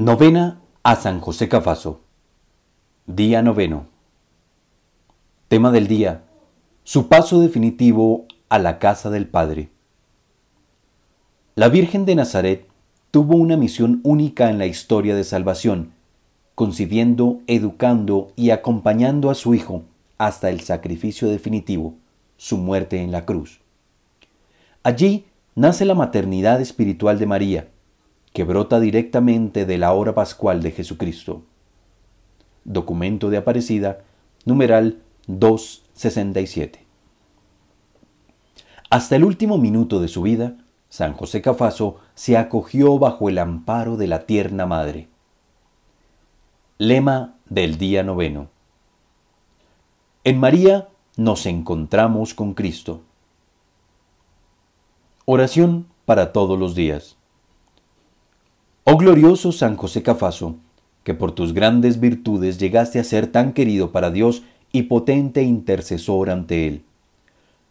Novena a San José Cafaso. Día noveno. Tema del día. Su paso definitivo a la casa del Padre. La Virgen de Nazaret tuvo una misión única en la historia de salvación, concibiendo, educando y acompañando a su Hijo hasta el sacrificio definitivo, su muerte en la cruz. Allí nace la maternidad espiritual de María, que brota directamente de la hora pascual de Jesucristo. Documento de Aparecida, numeral 267. Hasta el último minuto de su vida, San José Cafaso se acogió bajo el amparo de la tierna madre. Lema del día noveno. En María nos encontramos con Cristo. Oración para todos los días. Oh glorioso San José Cafaso, que por tus grandes virtudes llegaste a ser tan querido para Dios y potente intercesor ante Él.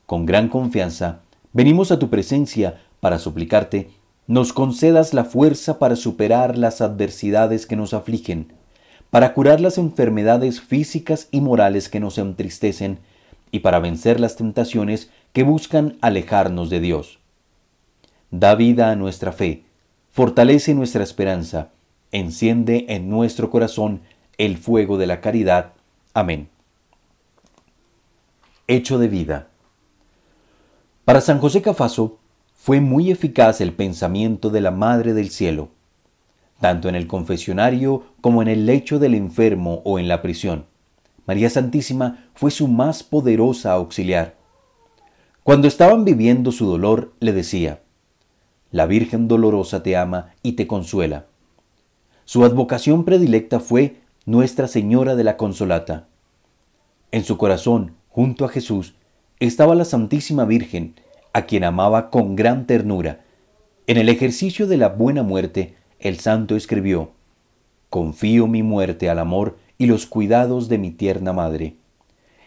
Con gran confianza, venimos a tu presencia para suplicarte, nos concedas la fuerza para superar las adversidades que nos afligen, para curar las enfermedades físicas y morales que nos entristecen, y para vencer las tentaciones que buscan alejarnos de Dios. Da vida a nuestra fe, fortalece nuestra esperanza, enciende en nuestro corazón el fuego de la caridad. Amén. Hecho de vida. Para San José Cafaso fue muy eficaz el pensamiento de la Madre del Cielo, tanto en el confesionario como en el lecho del enfermo o en la prisión. María Santísima fue su más poderosa auxiliar. Cuando estaban viviendo su dolor, le decía, la Virgen Dolorosa te ama y te consuela. Su advocación predilecta fue Nuestra Señora de la Consolata. En su corazón, junto a Jesús, estaba la Santísima Virgen, a quien amaba con gran ternura. En el ejercicio de la buena muerte, el santo escribió, Confío mi muerte al amor y los cuidados de mi tierna madre.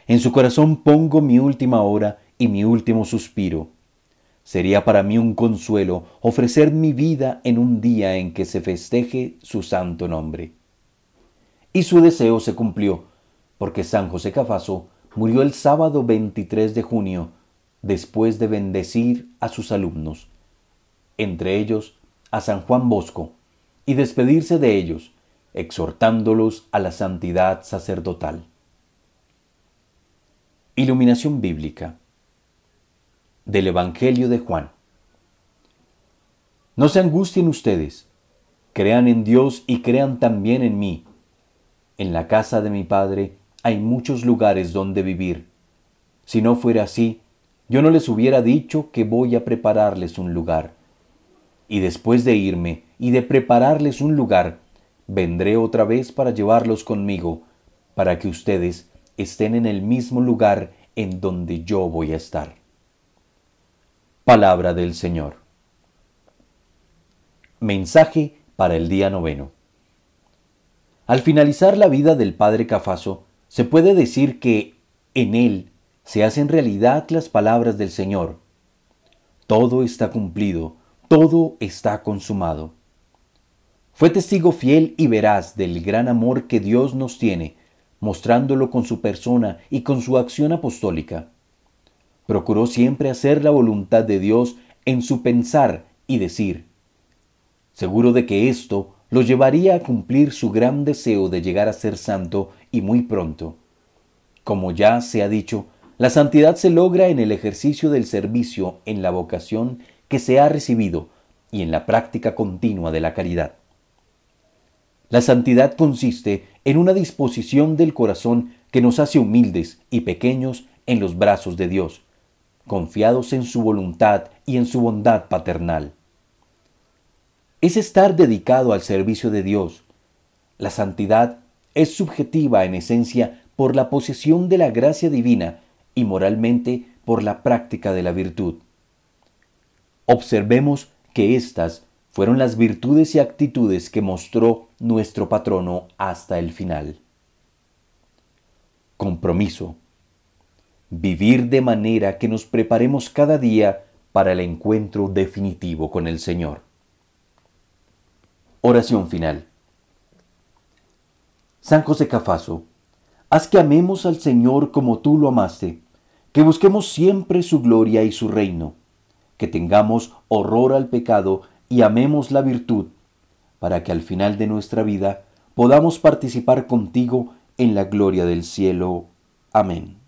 En su corazón pongo mi última hora y mi último suspiro Sería para mí un consuelo ofrecer mi vida en un día en que se festeje su santo nombre. Y su deseo se cumplió, porque San José Cafaso murió el sábado 23 de junio, después de bendecir a sus alumnos, entre ellos a San Juan Bosco, y despedirse de ellos, exhortándolos a la santidad sacerdotal. Iluminación bíblica del Evangelio de Juan. No se angustien ustedes, crean en Dios y crean también en mí. En la casa de mi Padre hay muchos lugares donde vivir. Si no fuera así, yo no les hubiera dicho que voy a prepararles un lugar. Y después de irme y de prepararles un lugar, vendré otra vez para llevarlos conmigo, para que ustedes estén en el mismo lugar en donde yo voy a estar. Palabra del Señor. Mensaje para el día noveno. Al finalizar la vida del padre Cafaso, se puede decir que en él se hacen realidad las palabras del Señor. Todo está cumplido, todo está consumado. Fue testigo fiel y veraz del gran amor que Dios nos tiene, mostrándolo con su persona y con su acción apostólica procuró siempre hacer la voluntad de Dios en su pensar y decir, seguro de que esto lo llevaría a cumplir su gran deseo de llegar a ser santo y muy pronto. Como ya se ha dicho, la santidad se logra en el ejercicio del servicio en la vocación que se ha recibido y en la práctica continua de la caridad. La santidad consiste en una disposición del corazón que nos hace humildes y pequeños en los brazos de Dios, confiados en su voluntad y en su bondad paternal. Es estar dedicado al servicio de Dios. La santidad es subjetiva en esencia por la posesión de la gracia divina y moralmente por la práctica de la virtud. Observemos que estas fueron las virtudes y actitudes que mostró nuestro patrono hasta el final. Compromiso vivir de manera que nos preparemos cada día para el encuentro definitivo con el Señor. Oración final. San José Cafaso, haz que amemos al Señor como tú lo amaste, que busquemos siempre su gloria y su reino, que tengamos horror al pecado y amemos la virtud, para que al final de nuestra vida podamos participar contigo en la gloria del cielo. Amén.